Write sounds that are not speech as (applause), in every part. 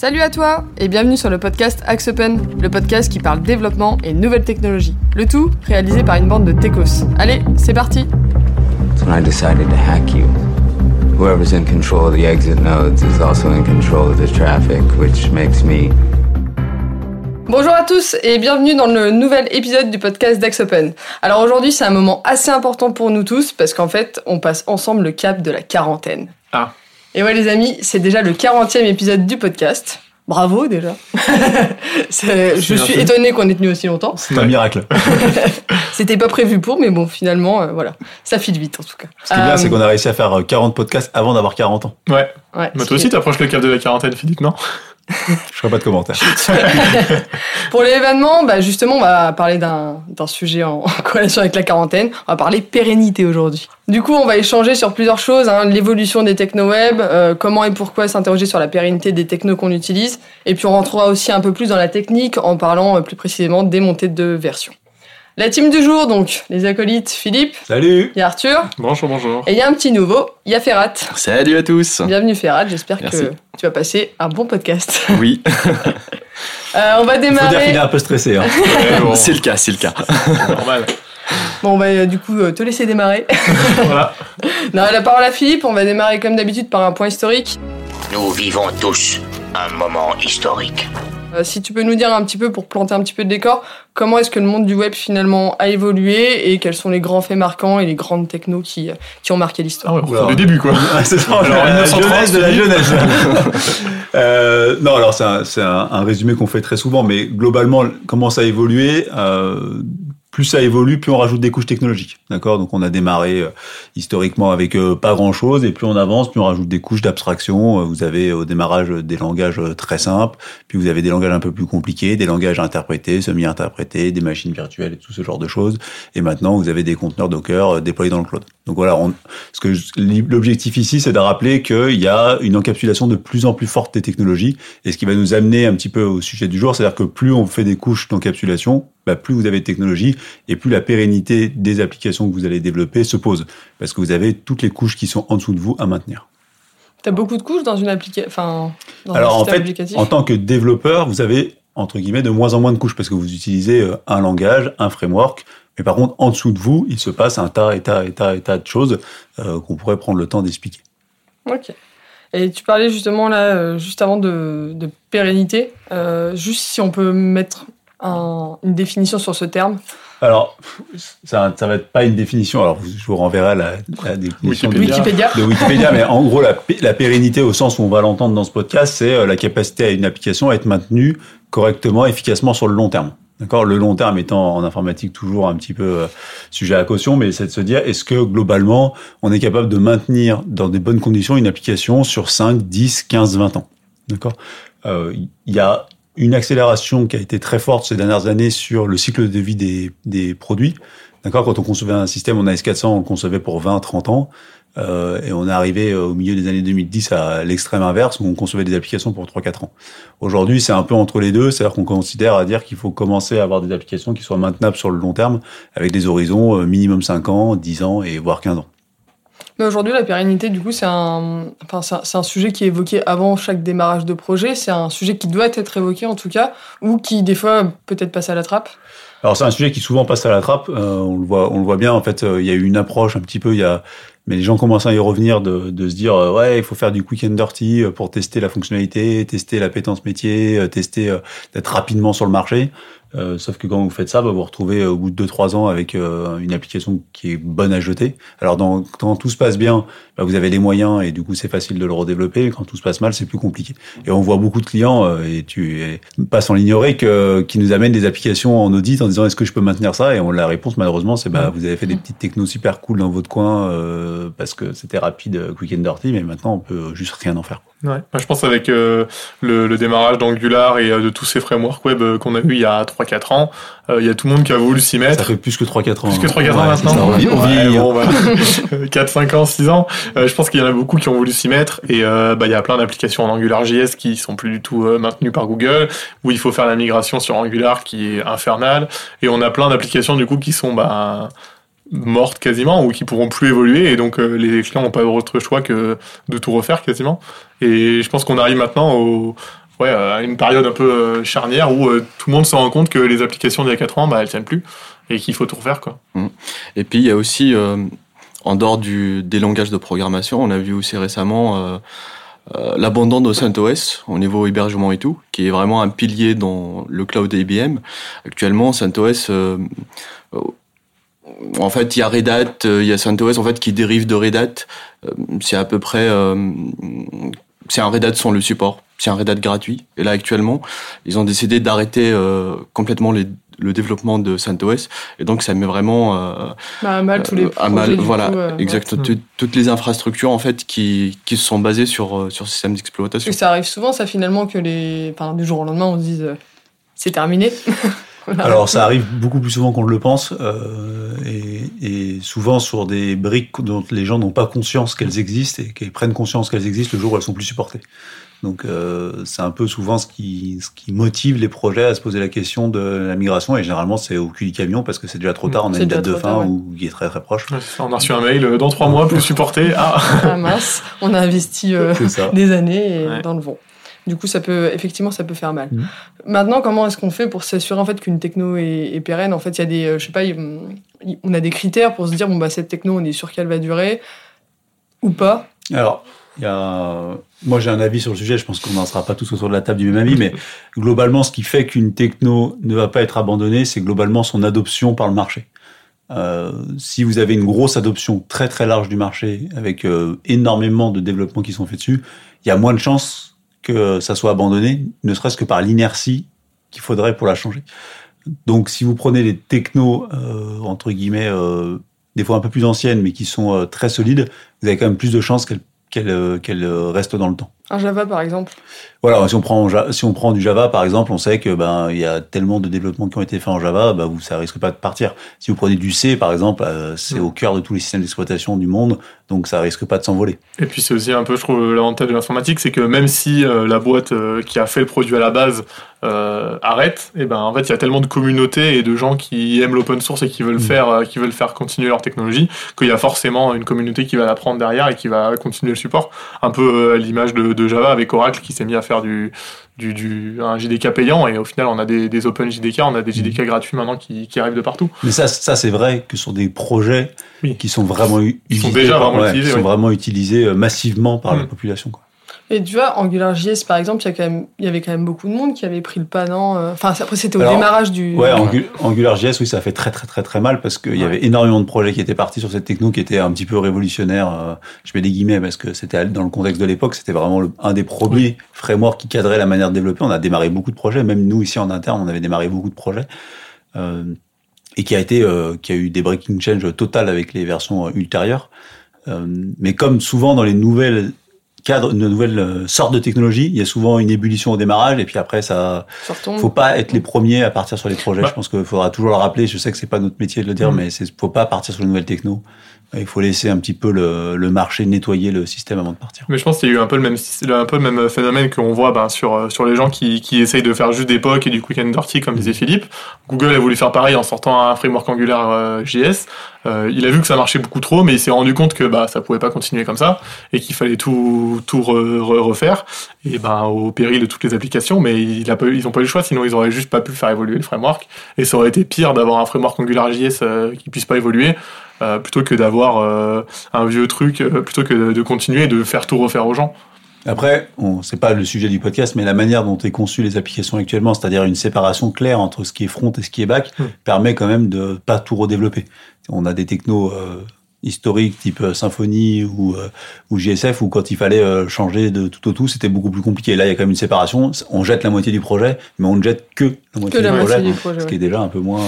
Salut à toi et bienvenue sur le podcast Axe Open, le podcast qui parle développement et nouvelles technologies. Le tout réalisé par une bande de techos. Allez, c'est parti when I decided to hack you. Whoever's in control of the exit nodes is also in control of the traffic, which makes me Bonjour à tous et bienvenue dans le nouvel épisode du podcast d'Axe Open. Alors aujourd'hui c'est un moment assez important pour nous tous parce qu'en fait on passe ensemble le cap de la quarantaine. Ah. Et ouais les amis, c'est déjà le 40e épisode du podcast. Bravo déjà. (laughs) Je suis étonnée qu'on ait tenu aussi longtemps. C'est un miracle. (laughs) C'était pas prévu pour, mais bon, finalement, euh, voilà. Ça file vite en tout cas. Ce qui est bien, Euh, c'est qu'on a réussi à faire euh, 40 podcasts avant d'avoir 40 ans. Ouais. ouais, Mais ce toi aussi, t'approches le cap de la quarantaine, Philippe, non (laughs) Je ferai pas de commentaires. (laughs) Pour l'événement, bah justement, on va parler d'un sujet en, en avec la quarantaine. On va parler pérennité aujourd'hui. Du coup, on va échanger sur plusieurs choses hein, l'évolution des techno-web, euh, comment et pourquoi s'interroger sur la pérennité des technos qu'on utilise, et puis on rentrera aussi un peu plus dans la technique en parlant euh, plus précisément des montées de version. La team du jour, donc, les acolytes Philippe, Salut il y a Arthur, Bonjour, bonjour. et il y a un petit nouveau, il y a Ferrat. Salut à tous Bienvenue Ferrat, j'espère Merci. que tu vas passer un bon podcast. (laughs) Oui, (laughs) Euh, on va Il faut dire démarrer. qu'il est un peu stressé. Hein. (laughs) Ouais, bon, c'est le cas, c'est le cas. c'est normal. Bon, on va euh, du coup euh, te laisser démarrer. voilà. Non, la parole à Philippe, on va démarrer comme d'habitude par un point historique. Nous vivons tous un moment historique. Euh, si tu peux nous dire un petit peu, pour planter un petit peu de décor, comment est-ce que le monde du web finalement a évolué et quels sont les grands faits marquants et les grandes technos qui, qui ont marqué Ah l'histoire ouais, Oula. le début, quoi. Ah, (laughs) c'est ça, Alors, la 1930, jeunesse de la jeunesse. (laughs) Euh, non, alors c'est un, c'est un- un résumé qu'on fait très souvent, mais globalement, comment ça a évolué euh, plus ça évolue, plus on rajoute des couches technologiques. D'accord? Donc on a démarré euh, historiquement avec euh, pas grand-chose, et plus on avance, plus on rajoute des couches d'abstraction. Euh, Vous avez au démarrage euh, des langages très simples, puis vous avez des langages un peu plus compliqués, des langages interprétés, semi-interprétés, des machines virtuelles et tout ce genre de choses. Et maintenant, vous avez des conteneurs Docker déployés dans le cloud. Donc voilà, on, ce que je- l'objectif ici, c'est de rappeler qu'il y a une encapsulation de plus en plus forte des technologies. Et ce qui va nous amener un petit peu au sujet du jour, c'est-à-dire que plus on fait des couches d'encapsulation, bah, plus vous avez de technologie et plus la pérennité des applications que vous allez développer se pose. Parce que vous avez toutes les couches qui sont en dessous de vous à maintenir. T'as beaucoup de couches dans une application, enfin, dans Alors un en fait, applicatif? en tant que développeur, vous avez entre guillemets de moins en moins de couches parce que vous utilisez euh, un langage, un framework. Mais par contre, en dessous de vous, il se passe un tas et tas et tas et tas de choses euh, qu'on pourrait prendre le temps d'expliquer. Ok. Et tu parlais justement là, euh, juste avant de, de pérennité, euh, juste si on peut mettre un- une définition sur ce terme. Alors, ça, ça va être pas une définition. Alors, je vous renverrai la, la définition de- Wikipédia. de Wikipédia, mais en gros, la, pé- la pérennité au sens où on va l'entendre dans ce podcast, c'est la capacité à une application à être maintenue correctement, efficacement sur le long terme. D'accord Le long terme étant en informatique toujours un petit peu euh, sujet à caution, mais c'est de se dire, est-ce que globalement, on est capable de maintenir dans des bonnes conditions une application sur 5, 10, 15, 20 ans? D'accord? Euh, Il y a une accélération qui a été très forte ces dernières années sur le cycle de vie des, des produits. D'accord? Quand on concevait un système en AS400, on le concevait pour 20, 30 ans. Euh, et on est arrivé au milieu des années 2010 à l'extrême inverse où on concevait des applications pour 3-4 ans. Aujourd'hui, c'est un peu entre les deux, c'est-à-dire qu'on considère à dire qu'il faut commencer à avoir des applications qui soient maintenables sur le long terme avec des horizons euh, minimum 5 ans, 10 ans et voire 15 ans. Mais aujourd'hui, la pérennité, du coup, c'est un, enfin, c'est un, sujet qui est évoqué avant chaque démarrage de projet. C'est un sujet qui doit être évoqué, en tout cas, ou qui, des fois, peut-être passe à la trappe. Alors c'est un sujet qui souvent passe à la trappe. Euh, on le voit, on le voit bien. En fait, euh, il y a eu une approche un petit peu. Il y a, mais les gens commencent à y revenir de, de se dire euh, ouais, il faut faire du quick and dirty euh, pour tester la fonctionnalité, tester la pétence métier, euh, tester d'être rapidement sur le marché. Euh, sauf que quand vous faites ça, bah, vous vous retrouvez euh, au bout de 2-3 ans avec euh, une application qui est bonne à jeter. Alors dans, quand tout se passe bien, bah, vous avez les moyens et du coup c'est facile de le redévelopper. Quand tout se passe mal, c'est plus compliqué. Et on voit beaucoup de clients euh, et tu et pas sans l'ignorer que qui nous amènent des applications en audit en disant est-ce que je peux maintenir ça? Et on la réponse malheureusement c'est bah vous avez fait des petites technos super cool dans votre coin euh, parce que c'était rapide, euh, quick and dirty, mais maintenant on peut juste rien en faire. Ouais. Bah, je pense avec euh, le, le démarrage d'Angular et de tous ces frameworks web qu'on a eu il y a 3-4 ans, euh, il y a tout le monde qui a voulu s'y Ça mettre. fait plus que 3-4 ans. Plus que hein. 3-4 ans Ouais, maintenant. ça, on vit- on Ouais, hein. bon, bah, 4, 5 ans, 6 ans. Euh, je pense qu'il y en a beaucoup qui ont voulu s'y mettre. Et euh, bah, il y a plein d'applications en AngularJS qui sont plus du tout euh, maintenues par Google, où il faut faire la migration sur Angular qui est infernale. Et on a plein d'applications du coup qui sont bah, mortes quasiment ou qui pourront plus évoluer. Et donc euh, les clients n'ont pas autre choix que de tout refaire quasiment. Et je pense qu'on arrive maintenant au, ouais, à une période un peu euh, charnière où euh, tout le monde se rend compte que les applications d'il y a 4 ans, bah, elles tiennent plus et qu'il faut tout refaire. Quoi. Et puis il y a aussi, euh, en dehors des langages de programmation, on a vu aussi récemment euh, euh, l'abandon de CentOS au niveau hébergement et tout, qui est vraiment un pilier dans le cloud IBM. Actuellement, CentOS, euh, euh, en fait, il y a Red Hat, euh, il y a CentOS en fait qui dérive de Red Hat. Euh, c'est à peu près, euh, c'est un Red Hat sans le support. C'est un Red Hat gratuit. Et là, actuellement, ils ont décidé d'arrêter euh, complètement les- le développement de CentOS. Et donc, ça met vraiment euh, Bah, à mal tous les euh, projets. à mal, du voilà, coup, euh, ouais. Tout- Toutes les infrastructures en fait qui qui sont basées sur euh, sur système d'exploitation. Et ça arrive souvent, ça finalement, que les. Enfin, du jour au lendemain, on se dise euh, c'est terminé. (laughs) Alors ça arrive beaucoup plus souvent qu'on ne le pense euh, et, et souvent sur des briques dont les gens n'ont pas conscience qu'elles existent et qu'elles prennent conscience qu'elles existent le jour où elles sont plus supportées. Donc euh, c'est un peu souvent ce qui, ce qui motive les projets à se poser la question de la migration et généralement c'est au cul du camion parce que c'est déjà trop tard, on a une déjà date de fin tard, ouais. ou qui est très très proche. Ouais, c'est ça, on a reçu un mail euh, dans 3 mois, plus supporté. (laughs) Ah, Ah mince, on a investi euh, (laughs) (laughs) des années et Ouais. dans le vent. Du coup, ça peut, effectivement, ça peut faire mal. Mhm. Maintenant, comment est-ce qu'on fait pour s'assurer en fait qu'une techno est, est pérenne? En fait, il y a des, je sais pas, on a des critères pour se dire bon bah cette techno, on est sûr qu'elle va durer ou pas? Alors, moi j'ai un avis sur le sujet, je pense qu'on n'en sera pas tous autour de la table du même avis, mais globalement, ce qui fait qu'une techno ne va pas être abandonnée, c'est globalement son adoption par le marché. Euh, si vous avez une grosse adoption très très large du marché, avec euh, énormément de développements qui sont faits dessus, il y a moins de chances que ça soit abandonné, ne serait-ce que par l'inertie qu'il faudrait pour la changer. Donc, si vous prenez les technos, euh, entre guillemets, des fois un peu plus anciennes, mais qui sont très solides, vous avez quand même plus de chances qu'elles qu'elles euh, euh, restent dans le temps. Un Java par exemple. Voilà, si on prend si on prend du Java par exemple, on sait que ben il y a tellement de développements qui ont été faits en Java, ben vous ça risque pas de partir. Si vous prenez du C par exemple, euh, c'est Mm. au cœur de tous les systèmes d'exploitation du monde, donc ça risque pas de s'envoler. Et puis c'est aussi un peu, je trouve, l'avantage de l'informatique, c'est que même si euh, la boîte euh, qui a fait le produit à la base euh, arrête, et ben en fait il y a tellement de communautés et de gens qui aiment l'open source et qui veulent Mm. faire, euh, qui veulent faire continuer leur technologie, qu'il y a forcément une communauté qui va la prendre derrière et qui va continuer le support. Un peu euh, à l'image de, de Java avec Oracle qui s'est mis à faire du, du, du un JDK payant et au final on a des, des open JDK, on a des JDK gratuits maintenant qui, qui arrivent de partout. Mais ça, ça c'est vrai que sur des projets Oui. qui sont vraiment u- Qui sont utilisés déjà vraiment ouais, utilisés, sont oui. vraiment utilisés massivement par la Mm. population. Quoi. Et tu vois, AngularJS par exemple, il y, a quand même, il y avait quand même beaucoup de monde qui avait pris le pas, non Euh, Enfin, après c'était au Alors, démarrage du. Ouais, Angu- AngularJS, oui, ça fait très très très très mal parce qu'il y Ouais. avait énormément de projets qui étaient partis sur cette techno qui était un petit peu révolutionnaire. euh, je mets des guillemets parce que c'était dans le contexte de l'époque, c'était vraiment le- un des premiers frameworks qui cadrait la manière de développer. On a démarré beaucoup de projets, même nous ici en interne, on avait démarré beaucoup de projets. Euh, et qui a été, euh, qui a eu des breaking change total avec les versions ultérieures. Euh, mais comme souvent dans les nouvelles cadres, de nouvelles euh, sortes de technologies, il y a souvent une ébullition au démarrage et puis après ça, retombe. faut pas être les premiers à partir sur les projets. Bah. Je pense qu'il faudra toujours le rappeler. Je sais que c'est pas notre métier de le dire, Mm. mais c'est faut pas partir sur les nouvelles techno. Il faut laisser un petit peu le, le marché nettoyer le système avant de partir. Mais je pense qu'il y a eu un peu le même, un peu le même phénomène qu'on voit ben, sur, euh, sur les gens qui, qui essayent de faire juste des POC et du quick and dirty, comme disait Philippe. Google a voulu faire pareil en sortant un framework Angular euh, JS. Euh, il a vu que ça marchait beaucoup trop, mais il s'est rendu compte que bah, ça pouvait pas continuer comme ça et qu'il fallait tout, tout re- re- refaire et ben, au péril de toutes les applications. Mais il a pas, ils n'ont pas eu le choix, sinon ils auraient juste pas pu faire évoluer le framework. Et ça aurait été pire d'avoir un framework Angular JS euh, qui puisse pas évoluer. Euh, plutôt que d'avoir euh, un vieux truc, euh, plutôt que de, de continuer et de faire tout refaire aux gens. Après, on c'est pas le sujet du podcast, mais la manière dont est conçue les applications actuellement, c'est-à-dire une séparation claire entre ce qui est front et ce qui est back, Mm. permet quand même de pas tout redévelopper. On a des technos euh, historiques type Symfony ou, euh, ou JSF où quand il fallait euh, changer de tout au tout, c'était beaucoup plus compliqué. Là, il y a quand même une séparation. On jette la moitié du projet, mais on ne jette que la moitié que la du moitié projet, du projet. ce ouais. qui est déjà un peu moins.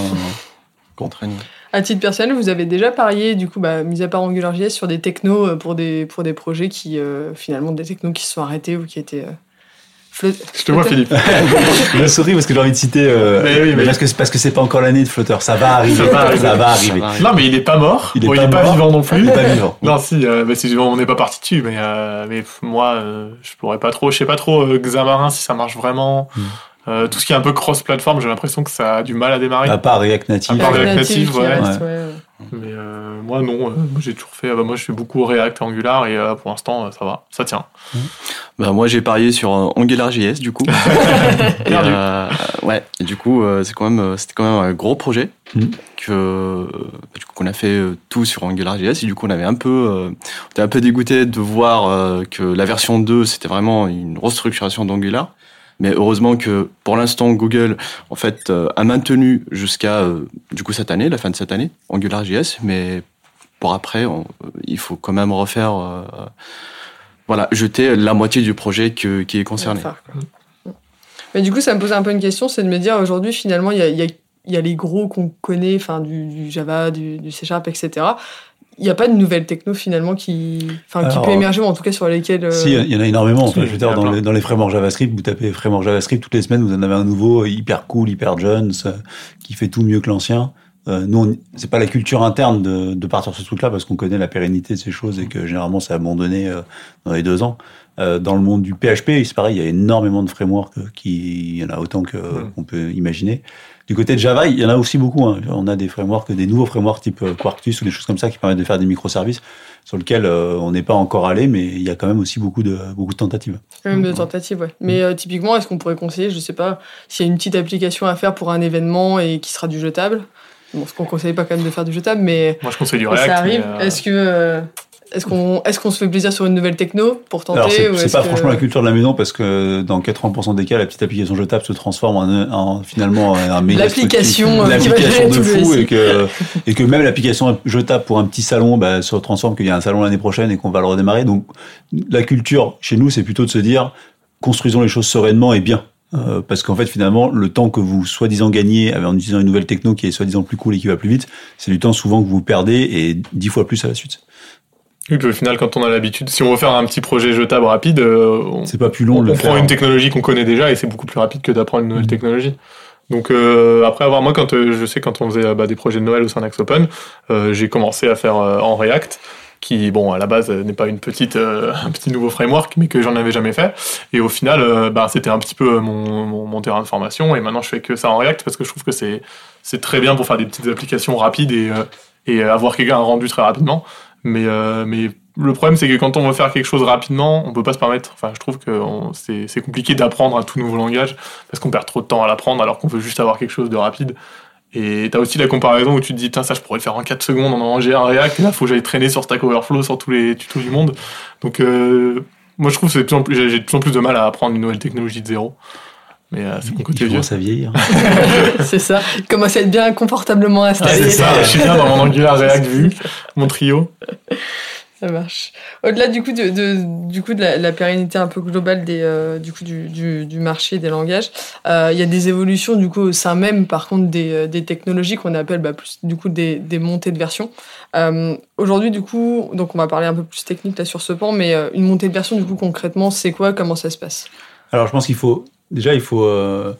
Contraignant. À titre personnel, vous avez déjà parié, du coup, bah, mis à part AngularJS, sur des technos euh, pour des, pour des projets qui, euh, finalement, des technos qui se sont arrêtés ou qui étaient. euh, Je te vois, Philippe. (laughs) Je souris parce que j'ai envie de citer. euh, Mais oui, mais- parce que parce que c'est pas encore l'année de Flutter. Ça va arriver. Ça va arriver. Ça va arriver. Non, mais il est pas mort. Il est Bon, pas il est pas mort. vivant non plus. Il est pas vivant. Non, si, bah, si on n'est pas parti dessus, mais, euh, mais moi, euh, je pourrais pas trop. Je sais pas trop, euh, Xamarin, si ça marche vraiment. Mm. Euh, tout ce qui est un peu cross-platform, j'ai l'impression que ça a du mal à démarrer. À part React Native. À part React Native ouais. reste, Ouais. ouais. Mais euh, moi, non. euh, moi, j'ai toujours fait. ah bah, moi, je fais beaucoup React et Angular et euh, pour l'instant, euh, ça va. Ça tient. Bah, moi, j'ai parié sur euh, AngularJS, du coup. (laughs) Et, euh, ouais, et du coup, euh, c'est quand même, euh, c'était quand même un gros projet Mhm. que euh, du coup, qu'on a fait euh, tout sur AngularJS et du coup, on avait un peu, euh, on était un peu dégoûté de voir euh, que la version 2, c'était vraiment une restructuration d'Angular. Mais heureusement que pour l'instant, Google, en fait, euh, a maintenu jusqu'à euh, du coup cette année, la fin de cette année, AngularJS. Mais pour après, on- il faut quand même refaire, euh, voilà, jeter la moitié du projet que- qui est concerné. Quoi. Mais du coup, ça me pose un peu une question, c'est de me dire aujourd'hui, finalement, il y a, il y a- il y a les gros qu'on connaît, enfin du, du Java, du, du C Sharp, etc. Il n'y a pas de nouvelles techno finalement qui, enfin, qui Alors, peut émerger, ou en tout cas sur lesquelles. euh, Si, il y en a énormément. Je veux dire, dans les, dans les frameworks JavaScript, vous tapez framework JavaScript toutes les semaines, vous en avez un nouveau, euh, hyper cool, hyper Jones, euh, qui fait tout mieux que l'ancien. Euh, nous, c'est pas la culture interne de, de partir sur ce truc-là parce qu'on connaît la pérennité de ces choses et que généralement c'est abandonné euh, dans les deux ans. Euh, dans le monde du PHP, c'est pareil, il y a énormément de frameworks qui, il y en a autant que qu'on peut imaginer. Du côté de Java, il y en a aussi beaucoup. hein. On a des frameworks, des nouveaux frameworks type euh, Quarkus ou des choses comme ça qui permettent de faire des microservices sur lesquels euh, on n'est pas encore allé, mais il y a quand même aussi beaucoup de beaucoup de tentatives. Quand même de tentatives, ouais. Mais euh, typiquement, est-ce qu'on pourrait conseiller, je sais pas, s'il y a une petite application à faire pour un événement et qui sera du jetable? Bon, ce qu'on conseille pas quand même de faire du jetable, mais Moi, je conseille du React. ça arrive, euh, est-ce que euh, est-ce qu'on se fait plaisir sur une nouvelle techno pour tenter Alors c'est ou c'est est-ce pas que- franchement la culture de la maison parce que dans 80% des cas, la petite application jetable se transforme en, en finalement un méga L'application, euh, qui l'application gérer de (laughs) fou SI. et que et que même l'application jetable pour un petit salon bah, se transforme qu'il y a un salon l'année prochaine et qu'on va le redémarrer. Donc la culture chez nous, c'est plutôt de se dire construisons les choses sereinement et bien. Euh, parce qu'en fait, finalement, le temps que vous soi-disant gagnez en utilisant une nouvelle techno qui est soi-disant plus cool et qui va plus vite, c'est du temps souvent que vous perdez et dix fois plus à la suite. Oui, puis au final, quand on a l'habitude, si on veut faire un petit projet jetable rapide, euh, on, C'est pas plus long on, le prend une technologie qu'on connaît déjà et c'est beaucoup plus rapide que d'apprendre une nouvelle Mhm. technologie. Donc euh, après avoir moi quand euh, je sais quand on faisait euh, bah, des projets de Noël au sein d'Axopen, euh, j'ai commencé à faire euh, en React qui bon à la base n'est pas une petite euh, (laughs) un petit nouveau framework mais que j'en avais jamais fait et au final bah, c'était un petit peu mon, mon, mon terrain de formation et maintenant je fais que ça en React parce que je trouve que c'est c'est très bien pour faire des petites applications rapides et euh, et avoir quelqu'un rendu très rapidement mais euh, mais le problème, c'est que quand on veut faire quelque chose rapidement, on peut pas se permettre. Enfin, je trouve que c'est compliqué d'apprendre un tout nouveau langage parce qu'on perd trop de temps à l'apprendre alors qu'on veut juste avoir quelque chose de rapide. Et t'as aussi la comparaison où tu te dis, putain, ça, je pourrais le faire en 4 secondes en envoyant un React. Et là, faut que j'aille traîner sur Stack Overflow, sur tous les tutos du monde. Donc, euh, moi, je trouve que c'est plus j'ai de plus en plus de mal à apprendre une nouvelle technologie de zéro. Mais euh, c'est mon côté vieux. commence à vieillir. c'est ça. Il commence à être bien confortablement Ah, installé. c'est ça, je suis bien dans mon Angular React Vue, (laughs) mon trio. Ça marche. Au-delà du coup de, de- du coup de la, la pérennité un peu globale des euh, du coup du, du, du marché des langages, euh, il y a des évolutions du coup au sein même par contre des, des technologies qu'on appelle bah, plus du coup des, des montées de version. Euh, Aujourd'hui du coup donc on va parler un peu plus technique là sur ce pan, mais euh, une montée de version du coup concrètement c'est quoi? Comment ça se passe? Alors, je pense qu'il faut déjà il faut euh,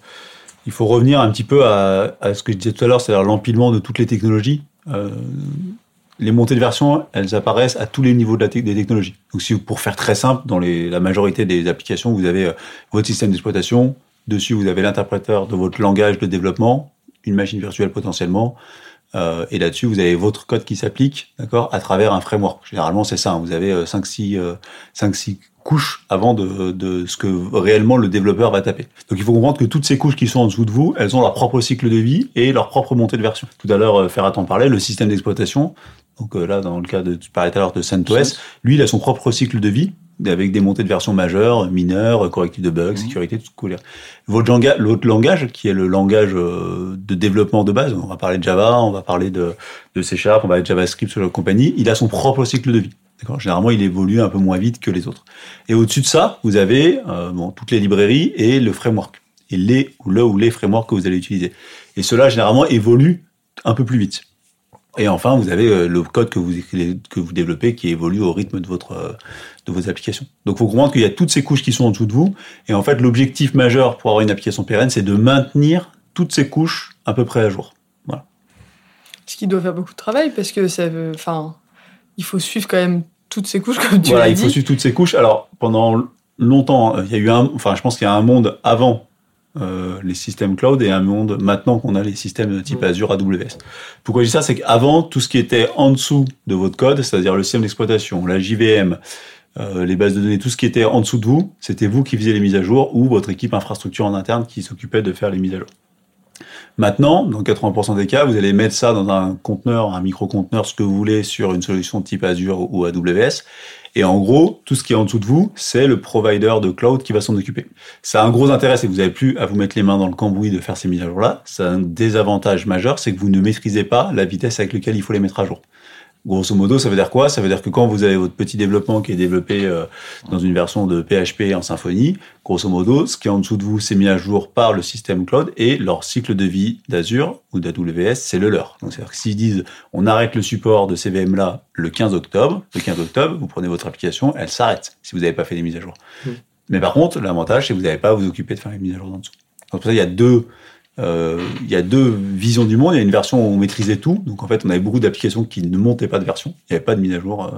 il faut revenir un petit peu à, ce que je disais tout à l'heure, c'est-à-dire l'empilement de toutes les technologies. Euh, les montées de version, elles apparaissent à tous les niveaux des technologies. Donc, si pour faire très simple, dans la majorité des applications, vous avez euh, votre système d'exploitation. Dessus, vous avez l'interpréteur de votre langage de développement, une machine virtuelle potentiellement. Euh, et là-dessus, vous avez votre code qui s'applique, d'accord, à travers un framework. Généralement, c'est ça. hein. Vous avez 5-6 euh, cinq, six couches avant de, de ce que réellement le développeur va taper. Donc, il faut comprendre que toutes ces couches qui sont en dessous de vous, elles ont leur propre cycle de vie et leur propre montée de version. Tout à l'heure, euh, Ferrat en parlait, le système d'exploitation. Donc euh, là, dans le cas de, tu parlais tout à l'heure de CentOS, lui, il a son propre cycle de vie avec des montées de version majeures, mineures, correctifs de bugs, sécurité, tout ce que vous voulez. Votre langa- L'autre langage, qui est le langage euh, de développement de base, on va parler de Java, on va parler de, de C Sharp, on va parler de JavaScript, ce de compagnie, il a son propre cycle de vie. Généralement, il évolue un peu moins vite que les autres. Et au-dessus de ça, vous avez euh, bon, toutes les librairies et le framework. Et les ou le ou les frameworks que vous allez utiliser. Et cela, généralement, évolue un peu plus vite. Et enfin, vous avez euh, le code que vous que vous développez qui évolue au rythme de votre euh, de vos applications. Donc, faut comprendre qu'il y a toutes ces couches qui sont en dessous de vous. Et en fait, l'objectif majeur pour avoir une application pérenne, c'est de maintenir toutes ces couches à peu près à jour. Ce qui doit faire beaucoup de travail parce que ça veut, enfin, il faut suivre quand même toutes ces couches comme tu voilà, l'as il faut suivre toutes ces couches. Alors, pendant longtemps, euh, il y a eu un, enfin, je pense qu'il y a un monde avant euh, les systèmes cloud et un monde maintenant qu'on a les systèmes de type Mm. Azure, AWS. Pourquoi je dis ça C'est qu'avant, tout ce qui était en dessous de votre code, c'est-à-dire le système d'exploitation, la JVM, euh, les bases de données, tout ce qui était en dessous de vous, c'était vous qui faisiez les mises à jour ou votre équipe infrastructure en interne qui s'occupait de faire les mises à jour. Maintenant, dans 80% des cas, vous allez mettre ça dans un conteneur, un micro-conteneur, ce que vous voulez, sur une solution de type Azure ou AWS. Et en gros, tout ce qui est en dessous de vous, c'est le provider de cloud qui va s'en occuper. Ça a un gros intérêt, c'est que vous n'avez plus à vous mettre les mains dans le cambouis de faire ces mises à jour-là. Ça a un désavantage majeur, c'est que vous ne maîtrisez pas la vitesse avec laquelle il faut les mettre à jour. Grosso modo, ça veut dire quoi? Ça veut dire que quand vous avez votre petit développement qui est développé euh, dans une version de PHP en Symfony, grosso modo, ce qui est en dessous de vous, c'est mis à jour par le système cloud et leur cycle de vie d'Azure ou d'AWS, c'est le leur. Donc, c'est-à-dire que s'ils disent on arrête le support de ces VM-là le 15 octobre, le 15 octobre, vous prenez votre application, elle s'arrête si vous n'avez pas fait les mises à jour. Mais par contre, l'avantage, c'est que vous n'avez pas à vous occuper de faire les mises à jour en dessous. Donc, pour ça, il y a deux, euh, il y a deux visions du monde. Il y a une version où on maîtrisait tout. Donc, en fait, on avait beaucoup d'applications qui ne montaient pas de version. Il n'y avait pas de mise à jour. euh,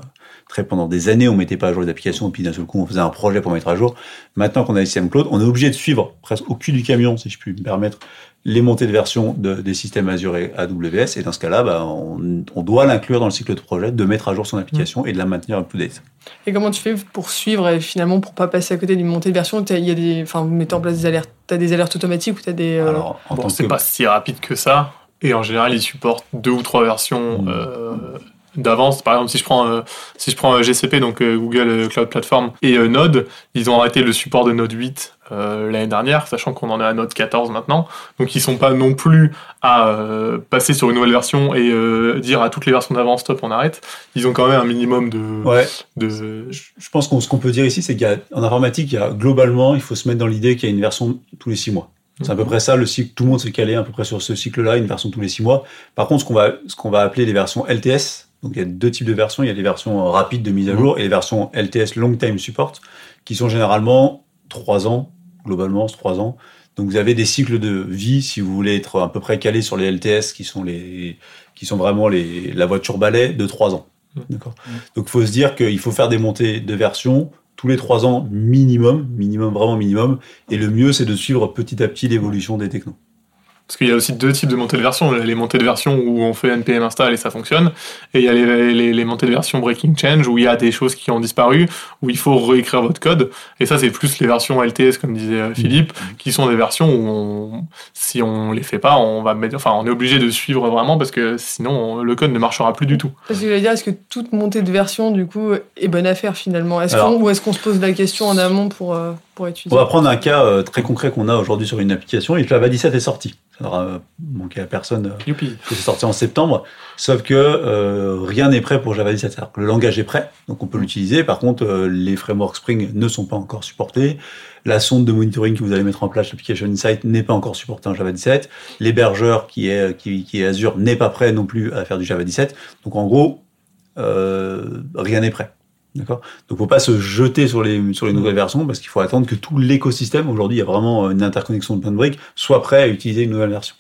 très pendant des années, on mettait pas à jour les applications. Et puis, d'un seul coup, on faisait un projet pour mettre à jour. Maintenant qu'on a le système cloud, on est obligé de suivre presque au cul du camion, si je puis me permettre, les montées de version de- des systèmes Azure et AWS. Et dans ce cas-là, bah, on, on doit l'inclure dans le cycle de projet, de mettre à jour son application et de la maintenir up-to-date. Et comment tu fais pour suivre et finalement pour pas passer à côté d'une montée de version? Il y a des, enfin, vous mettez en place des alertes. T'as des alertes automatiques ou t'as des. euh, Alors, Bon, c'est que- pas si rapide que ça. Et en général, ils supportent deux ou trois versions Mm. euh, d'avance. Par exemple, si je prends, euh, si je prends euh, GCP, donc euh, Google Cloud Platform, et euh, Node, ils ont arrêté le support de Node 8 euh, l'année dernière, sachant qu'on en est à Node 14 maintenant. Donc ils sont pas non plus à passer sur une nouvelle version et dire à toutes les versions d'avant stop, on arrête. Ils ont quand même un minimum de... Ouais, de je je pense qu'on ce qu'on peut dire ici, c'est qu'en informatique, il y a, globalement, il faut se mettre dans l'idée qu'il y a une version tous les six mois. C'est à peu près ça le cycle. Tout le monde s'est calé à peu près sur ce cycle-là, une version tous les six mois. Par contre, ce qu'on va, ce qu'on va appeler les versions LTS. Donc, il y a deux types de versions. Il y a les versions euh, rapides de mise à jour et les versions LTS Long Time Support, qui sont généralement trois ans, globalement, c'est trois ans. Donc, vous avez des cycles de vie si vous voulez être à peu près calé sur les LTS, qui sont les, qui sont vraiment les, la voiture balai de trois ans. D'accord. Donc, il faut se dire qu'il faut faire des montées de version tous les trois ans minimum, minimum, vraiment minimum. Et le mieux, c'est de suivre petit à petit l'évolution des technos. Parce qu'il y a aussi deux types de montées de version. Les montées de version où on fait npm install et ça fonctionne. Et il y a les, les, les montées de version breaking change où il y a des choses qui ont disparu, où il faut réécrire votre code. Et ça, c'est plus les versions LTS, comme disait euh, Philippe, qui sont des versions où on, si on les fait pas, on va mettre, enfin, on est obligé de suivre vraiment parce que sinon on- le code ne marchera plus du tout. Parce que je voulais dire, est-ce que toute montée de version, du coup, est bonne à faire finalement? Est-ce qu'on- Ou est-ce qu'on se pose la question en amont pour, euh, pour étudier On va prendre un cas euh, très concret qu'on a aujourd'hui sur une application. Et Java 17 est sorti. Ça n'aura euh, manqué à personne euh, Youpi. que c'est sorti en septembre. Sauf que euh, rien n'est prêt pour Java 17. C'est-à-dire que le langage est prêt, donc on peut l'utiliser. Par contre, euh, les frameworks Spring ne sont pas encore supportés. La sonde de monitoring que vous allez mettre en place, l'application Insight, n'est pas encore supportée en Java 17. L'hébergeur qui est, qui, qui est Azure n'est pas prêt non plus à faire du Java 17. Donc en gros, euh, rien n'est prêt. D'accord? Donc faut pas se jeter sur les, sur les nouvelles versions parce qu'il faut attendre que tout l'écosystème, aujourd'hui il y a vraiment une interconnexion de plein de briques, soit prêt à utiliser une nouvelle version.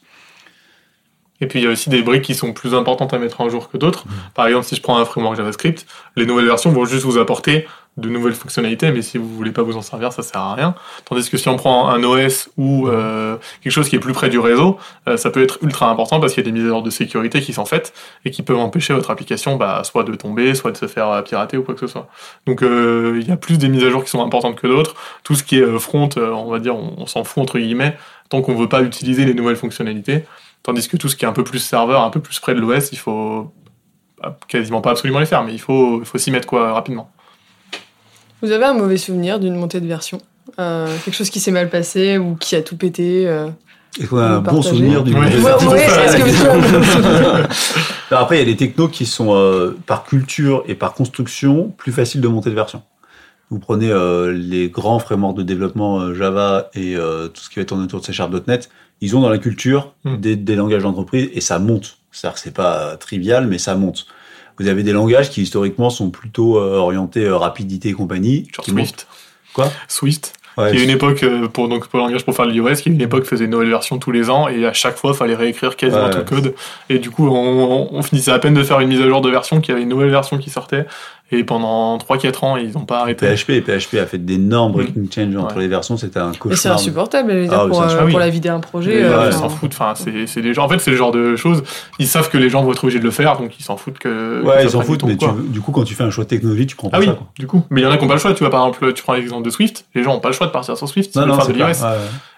Et puis il y a aussi des briques qui sont plus importantes à mettre en jour que d'autres. Par exemple, si je prends un framework JavaScript, les nouvelles versions vont juste vous apporter de nouvelles fonctionnalités, mais si vous voulez pas vous en servir, ça sert à rien. Tandis que si on prend un OS ou euh, quelque chose qui est plus près du réseau, euh, ça peut être ultra important parce qu'il y a des mises à jour de sécurité qui sont faites et qui peuvent empêcher votre application bah, soit de tomber, soit de se faire euh, pirater ou quoi que ce soit. Donc euh, il y a plus des mises à jour qui sont importantes que d'autres. Tout ce qui est euh, front, on va dire, on, s'en fout entre guillemets, tant qu'on veut pas utiliser les nouvelles fonctionnalités. Tandis que tout ce qui est un peu plus serveur, un peu plus près de l'OS, il faut bah, quasiment pas absolument les faire, mais il faut, il faut s'y mettre quoi rapidement. Vous avez un mauvais souvenir d'une montée de version Euh, Quelque chose qui s'est mal passé ou qui a tout pété euh, Est-ce qu'on a un bon souvenir d'une nouvelle Ouais, version Après, il y a des technos qui sont, euh, par culture et par construction, plus faciles de monter de version. Vous prenez euh, les grands frameworks de développement euh, Java et euh, tout ce qui va tourner autour de C Sharp.net, ils ont dans la culture Mm. des, des langages d'entreprise et ça monte. C'est-à-dire que c'est pas trivial, mais ça monte. Vous avez des langages qui historiquement sont plutôt euh, orientés euh, rapidité et compagnie. Genre Swift. Quoi? Swift. Ouais, Il y a une époque euh, pour donc pour le langage pour faire l'iOS, qui a une époque faisait une nouvelle version tous les ans et à chaque fois fallait réécrire quasiment Ouais. tout le code et du coup on, on finissait à peine de faire une mise à jour de version qu'il y avait une nouvelle version qui sortait Et pendant 3-4 ans, ils n'ont pas arrêté. PHP, PHP a fait d'énormes breaking changes entre Ouais. les versions, c'était un Mais c'est cauchemar. insupportable, je veux dire, Ah oui, pour, c'est euh, insupportable. pour Oui. la vie d'un projet. Oui, euh, ouais, ils s'en foutent. Enfin, c'est c'est des gens. En fait, c'est le genre de choses. Ils savent que les gens vont être obligés de le faire, donc ils s'en foutent que. Ouais, ils s'en foutent, mais tu- du coup, quand tu fais un choix technologique, tu prends pas Ah oui, ça. quoi. du coup. Mais il y en a qui n'ont pas le choix. Tu vois, par exemple, tu prends l'exemple de Swift. Les gens n'ont pas le choix de partir sur Swift. Non, non, faire c'est de l'iOS.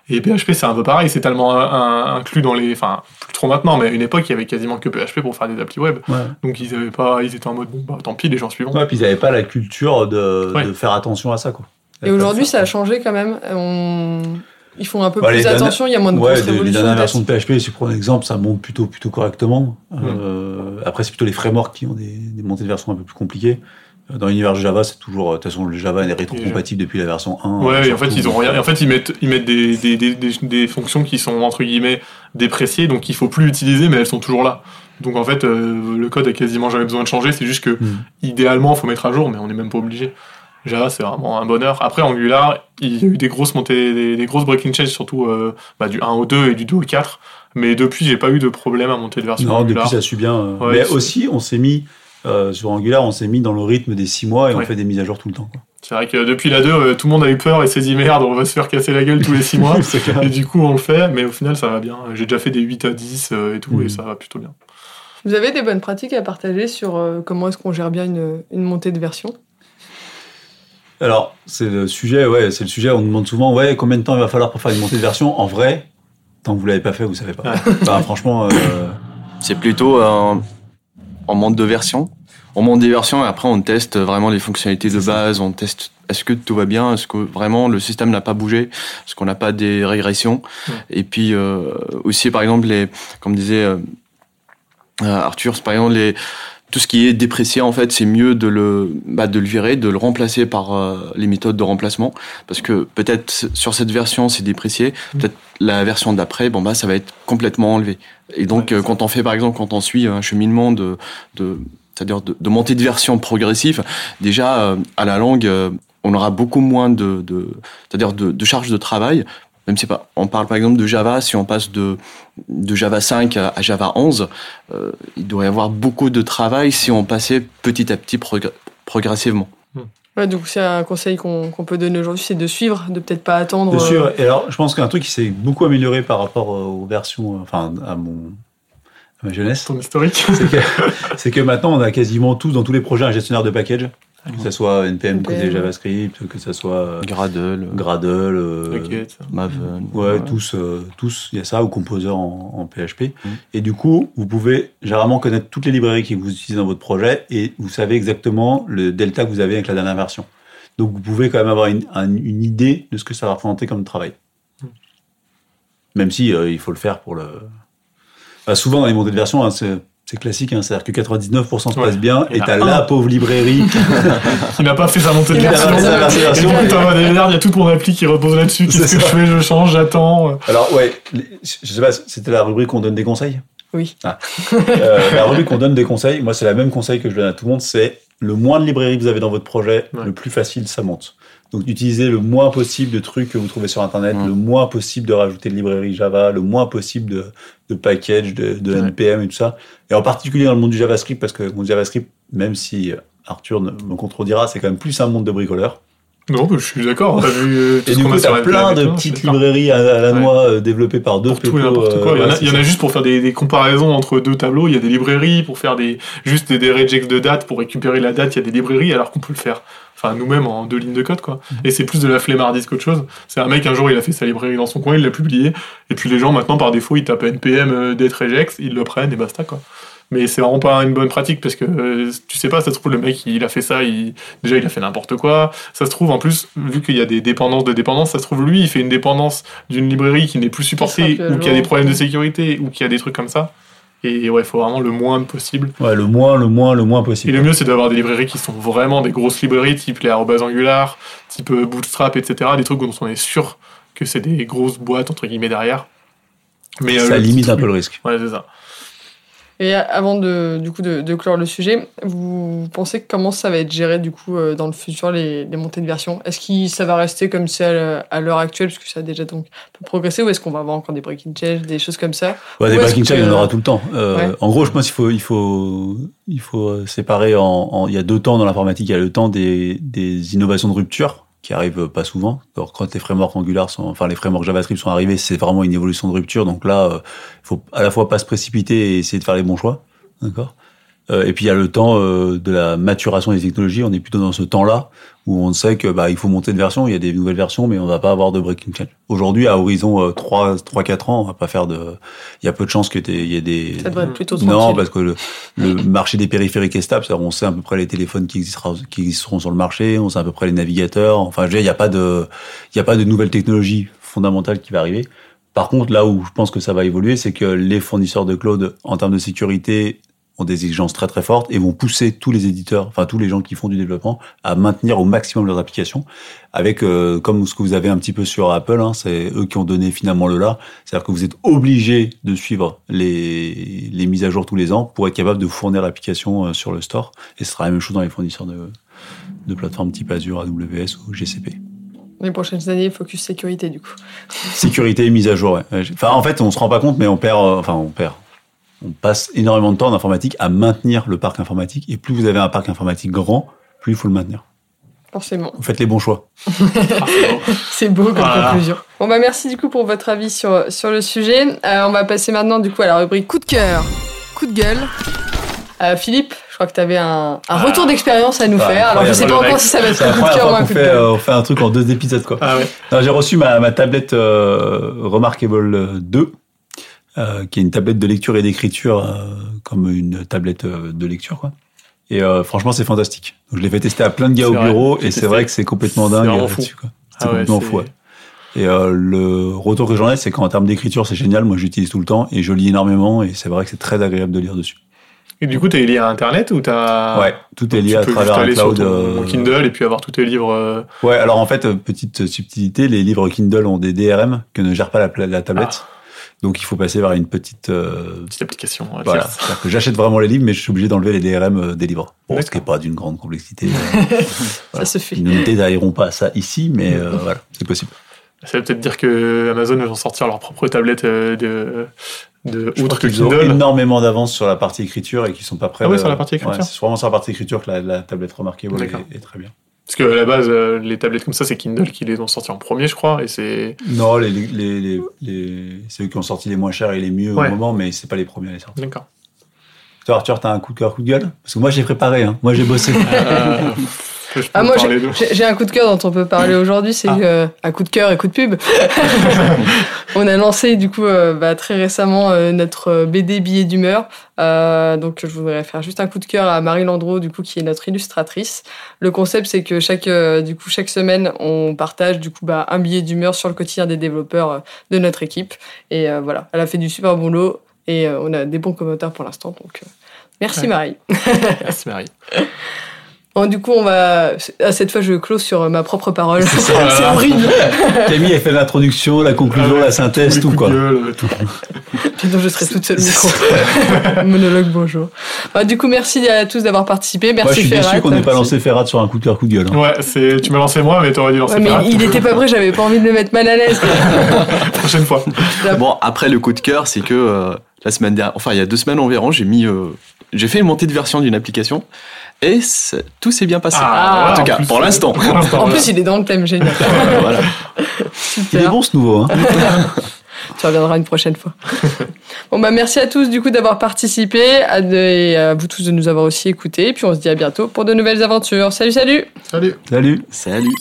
Et PHP, c'est un peu pareil. C'est tellement un- un- inclus dans les. Enfin, plus trop maintenant, mais à une époque, il y avait quasiment que PHP pour faire des applis web. Ouais. Donc ils avaient pas. Ils étaient en mode bon, bah tant pis, les gens suivront. Ouais, puis ils n'avaient pas la culture de, Ouais. de faire attention à ça. Quoi. Et aujourd'hui, ça a changé quand même. On... Ils font un peu Bah, les plus dernières- attention, il y a moins de Ouais, grosses les révolutions. dernières versions de PHP, si tu prends un exemple, ça monte plutôt, plutôt correctement. Euh, après, c'est plutôt les frameworks qui ont des, des montées de version un peu plus compliquées. Euh, Dans l'univers Java, c'est toujours, de toute façon, le Java est rétrocompatible depuis la version 1. Ouais, et en fait, ils ont rien. et En fait, ils mettent, ils mettent des, des, des, des, des fonctions qui sont entre guillemets dépréciées, donc il faut plus utiliser, mais elles sont toujours là. Donc en fait, euh, le code a quasiment jamais besoin de changer. C'est juste que Hmm. idéalement, faut mettre à jour, mais on n'est même pas obligé. Java, c'est vraiment un bonheur. Après, Angular, il y a eu des grosses montées, des, des grosses breaking changes, surtout euh, bah, du 1 au 2 et du 2 au 4. Mais depuis, j'ai pas eu de problème à monter de version Non, Angular. depuis, ça suit bien. euh. Ouais, Mais aussi, on s'est mis, euh, sur Angular, on s'est mis dans le rythme des 6 mois et on fait des mises à jour tout le temps. quoi. C'est vrai que depuis la 2, euh, tout le monde a eu peur et s'est dit merde, on va se faire casser la gueule tous les 6 mois. (laughs) Et du coup, on le fait, mais au final, ça va bien. J'ai déjà fait des 8 à 10 euh, et tout, et ça va plutôt bien. Vous avez des bonnes pratiques à partager sur comment est-ce qu'on gère bien une, une montée de version? Alors, c'est le sujet, ouais, c'est le sujet, on nous demande souvent, ouais, combien de temps il va falloir pour faire une montée de version? En vrai, tant que vous l'avez pas fait, vous savez pas. Enfin, franchement, euh, C'est plutôt euh, en monte de version. On monte des versions et après on teste vraiment les fonctionnalités de ça. base. On teste est-ce que tout va bien, est-ce que vraiment le système n'a pas bougé, est-ce qu'on n'a pas des régressions? Ouais. Et puis euh, aussi par exemple les, comme disait euh, euh, Arthur, par exemple les tout ce qui est déprécié en fait, c'est mieux de le bah, de le virer, de le remplacer par euh, les méthodes de remplacement parce que peut-être sur cette version c'est déprécié, Mm. peut-être la version d'après bon bah ça va être complètement enlevé. Et donc Ouais, euh, quand on fait par exemple quand on suit un cheminement de de c'est-à-dire de, de montée de version progressive, déjà euh, à la longue on aura beaucoup moins de, de c'est-à-dire de, de charge de travail. Même si on parle par exemple de Java, si on passe de, de Java 5 à, à Java 11, euh, il doit y avoir beaucoup de travail si on passait petit à petit progr- progressivement. Ouais, donc c'est un conseil qu'on peut donner aujourd'hui, c'est de suivre, de peut-être pas attendre. Bien euh, sûr. Et alors, je pense qu'un truc qui s'est beaucoup amélioré par rapport euh, aux versions, enfin, à mon, à ma jeunesse, Ton historique c'est que, c'est que maintenant, on a quasiment tous, dans tous les projets, un gestionnaire de package. Que ce soit NPM côté. JavaScript, que ce soit euh, Gradle, Gradle, euh. Maven. Ouais, tous, euh, tous, il y a ça, ou Composer en, en PHP. Mm. Et du coup, vous pouvez généralement connaître toutes les librairies que vous utilisez dans votre projet et vous savez exactement le delta que vous avez avec la dernière version. Donc, vous pouvez quand même avoir une, un- une idée de ce que ça va représenter comme travail. Mm. Même si euh, il faut le faire pour le. Bah, souvent, dans les montées de version, hein, c'est. C'est classique, hein, c'est-à-dire que 99% se Ouais. passe bien, et t'as la pauvre librairie (laughs) qui n'a pas fait sa montée de Il a version. il y a toute mon appli qui repose là-dessus. Qu'est-ce que je fais? Je change, j'attends. Alors ouais, je sais pas, c'était la rubrique on donne des conseils? Oui. Ah. Euh, la rubrique on donne des conseils, moi c'est la même conseil que je donne à tout le monde, c'est le moins de librairies que vous avez dans votre projet, Ouais. le plus facile ça monte. Donc utilisez le moins possible de trucs que vous trouvez sur internet, Mm. le moins possible de rajouter de librairies Java, le moins possible de, de packages, de, de Ouais. NPM et tout ça. Et en particulier dans le monde du JavaScript, parce que le monde du JavaScript, même si euh, Arthur me contredira, c'est quand même plus un monde de bricoleurs. Non, bah, je suis d'accord. Euh, Et du coup, t'as plein de petites librairies à, à la noix euh, développées par deux pépos, quoi. euh, il y en a, ouais, il y en c'est a ça. juste pour faire des, des comparaisons entre deux tableaux. Il y a des librairies pour faire des juste des, des rejects de date pour récupérer la date. Il y a des librairies alors qu'on peut le faire. Enfin, nous-mêmes en deux lignes de code, quoi. Mhm. Et c'est plus de la flemmardise qu'autre chose. C'est un mec un jour il a fait sa librairie dans son coin, il l'a publié. Et puis les gens maintenant par défaut ils tapent npm euh, date regex, ils le prennent et basta quoi. Mais c'est vraiment pas une bonne pratique parce que euh, tu sais pas, ça se trouve le mec il a fait ça, il... déjà il a fait n'importe quoi. Ça se trouve en plus, vu qu'il y a des dépendances de dépendances, ça se trouve lui il fait une dépendance d'une librairie qui n'est plus supportée ou qui a des problèmes de sécurité ou qui a des trucs comme ça. Et ouais, il faut vraiment le moins possible. Ouais, le moins, le moins, le moins Et possible. le mieux, c'est d'avoir des librairies qui sont vraiment des grosses librairies, type les arrobas Angular, type euh, Bootstrap, etc. Des trucs dont on est sûr que c'est des grosses boîtes, entre guillemets, derrière. Mais, euh, ça limite un peu le risque. Ouais, c'est ça. Et avant de, du coup, de, de clore le sujet, vous pensez que comment ça va être géré du coup euh, dans le futur les, les montées de version? Est-ce que ça va rester comme c'est à, l'heure actuelle, parce que ça a déjà donc un peu progressé, ou est-ce qu'on va avoir encore des breaking change, des choses comme ça? Ouais, des breaking change, il y en aura tout le temps. Euh, Ouais. En gros, je pense qu'il faut, il faut, il faut euh, séparer en, en- il y a deux temps dans l'informatique. Il y a le temps des, des innovations de rupture qui arrivent pas souvent. Alors, quand les frameworks Angular sont, enfin, les frameworks JavaScript sont arrivés, c'est vraiment une évolution de rupture. Donc là, euh, il faut à la fois pas se précipiter et essayer de faire les bons choix. D'accord? Euh, et puis il y a le temps euh, de la maturation des technologies. On est plutôt dans ce temps-là où on sait que bah il faut monter de version. Il y a des nouvelles versions, mais on va pas avoir de breaking change. Aujourd'hui, à horizon euh, 3 3 4 ans, on va pas faire de. Il y a peu de chances que il y ait des. Ça devrait être plutôt tranquille. non, parce que le, le marché des périphériques est stable. C'est-à-dire, on sait à peu près les téléphones qui existeront sur le marché. On sait à peu près les navigateurs. Enfin, je veux dire, il y a pas de, il y a pas de nouvelles technologies fondamentales qui va arriver. Par contre, là où je pense que ça va évoluer, c'est que les fournisseurs de cloud, en termes de sécurité, ont des exigences très très fortes et vont pousser tous les éditeurs, enfin tous les gens qui font du développement, à maintenir au maximum leurs applications. Avec euh, comme ce que vous avez un petit peu sur Apple, hein, c'est eux qui ont donné finalement le là. C'est-à-dire que vous êtes obligé de suivre les, les mises à jour tous les ans pour être capable de fournir l'application euh, sur le store. Et ce sera la même chose dans les fournisseurs de, de plateformes type Azure, AWS ou GCP. Les prochaines années, focus sécurité du coup. Sécurité et mise à jour, ouais. Enfin, en fait, on se rend pas compte, mais on perd, euh, enfin, on perd. On passe énormément de temps en informatique à maintenir le parc informatique. Et plus vous avez un parc informatique grand, plus il faut le maintenir. Forcément. Vous faites les bons choix. (laughs) C'est beau comme Voilà. conclusion. Bon bah merci du coup pour votre avis sur, sur le sujet. Euh, on va passer maintenant du coup à la rubrique coup de cœur, coup de gueule. Euh, Philippe, je crois que tu avais un, un retour d'expérience à nous Ah, faire. Alors je sais pas encore si ça va être un coup de cœur ou un coup de gueule. euh, on fait un truc en deux épisodes, quoi. Ah ouais. Non, J'ai reçu ma, ma tablette euh, Remarkable 2, euh, qui est une tablette de lecture et d'écriture, euh, comme une tablette euh, de lecture, quoi. Et franchement, c'est fantastique. Donc, je l'ai fait tester à plein de gars C'est au vrai, bureau, et c'est vrai que c'est complètement C'est dingue là-dessus, quoi. C'est Ah ouais, complètement c'est- fou, ouais. Et le retour que j'en ai, c'est qu'en termes d'écriture, c'est génial. Moi, j'utilise tout le temps et je lis énormément, et c'est vrai que c'est très agréable de lire dessus. Et du coup, t'es lié à Internet ou t'as. ouais, tout est lié tu à travers un cloud. sur ton Kindle et puis avoir tous tes livres. Ouais, alors en fait, petite subtilité, les livres Kindle ont des DRM que ne gère pas la, tablette. Ah. Donc il faut passer vers une petite... euh, petite application. voilà, que j'achète vraiment les livres, mais je suis obligé d'enlever les DRM euh, des livres. Bon, ce qui n'est pas d'une grande complexité. (laughs) euh, Ça se fait. Nous ne détaillerons pas ça ici, mais euh, (laughs) voilà, c'est possible. Ça veut peut-être dire que Amazon va sortir leur propre tablette de, de Je outre que qu'ils ont énormément d'avance sur la partie écriture et qu'ils sont pas prêts. Ah de- sur la partie écriture Ouais, c'est vraiment sur la partie écriture que la, la tablette est, est très bien. Parce que à la base, euh, les tablettes comme ça, c'est Kindle qui les ont sortis en premier, je crois, et c'est. Non, les, les, les, les, les- c'est eux qui ont sorti les moins chers et les mieux Ouais. au moment, mais c'est pas les premiers à les sortir. D'accord. Toi, Arthur, t'as un coup de cœur, coup de gueule? Parce que moi, j'ai préparé, hein. moi, j'ai bossé. (laughs) Je peux Ah, moi, parler d'eux. J'ai un coup de cœur dont on peut parler (laughs) aujourd'hui, c'est Ah. euh, un coup de cœur et coup de pub. (laughs) on a lancé du coup euh, bah, très récemment euh, notre BD billet d'humeur. Donc je voudrais faire juste un coup de cœur à Marie Landreau du coup qui est notre illustratrice. Le concept c'est que chaque du coup chaque semaine on partage du coup bah, un billet d'humeur sur le quotidien des développeurs de notre équipe et voilà elle a fait du super boulot et on a des bons commentaires pour l'instant donc merci Ouais. Marie. Merci Marie. (laughs) Bon, du coup, on va. À cette fois, je close sur euh, ma propre parole. C'est (laughs) horrible. (laughs) Camille, elle fait l'introduction, la conclusion, Ah ouais. la synthèse, tout, coups quoi. de gueule, tout. (laughs) Sinon, je serai toute seule au micro. Monologue, bonjour. Bah, du coup, merci à tous d'avoir participé. Merci Moi, je suis Ferrat. déçu qu'on n'ait pas lancé Ferrat sur un coup de cœur, coup de gueule. hein. Ouais. Tu m'as lancé moi, mais t'aurais dû lancer Ouais, mais Ferrat. il était pas prêt, j'avais pas envie de le mettre mal à l'aise. prochaine fois. Bon, après le coup de cœur, c'est que euh, la semaine dernière, enfin il y a deux semaines environ, j'ai mis, euh, j'ai fait une montée de version d'une application et tout s'est bien passé. Ah, en tout en cas, plus, pour l'instant. (laughs) En plus, il est dans le thème, génial. (laughs) voilà. Il est bon, ce nouveau. Hein. (laughs) Tu reviendras une prochaine fois. Bon, bah, merci à tous, du coup, d'avoir participé, à de- et à vous tous de nous avoir aussi écoutés. Puis on se dit à bientôt pour de nouvelles aventures. Salut, salut! Salut. Salut. Salut.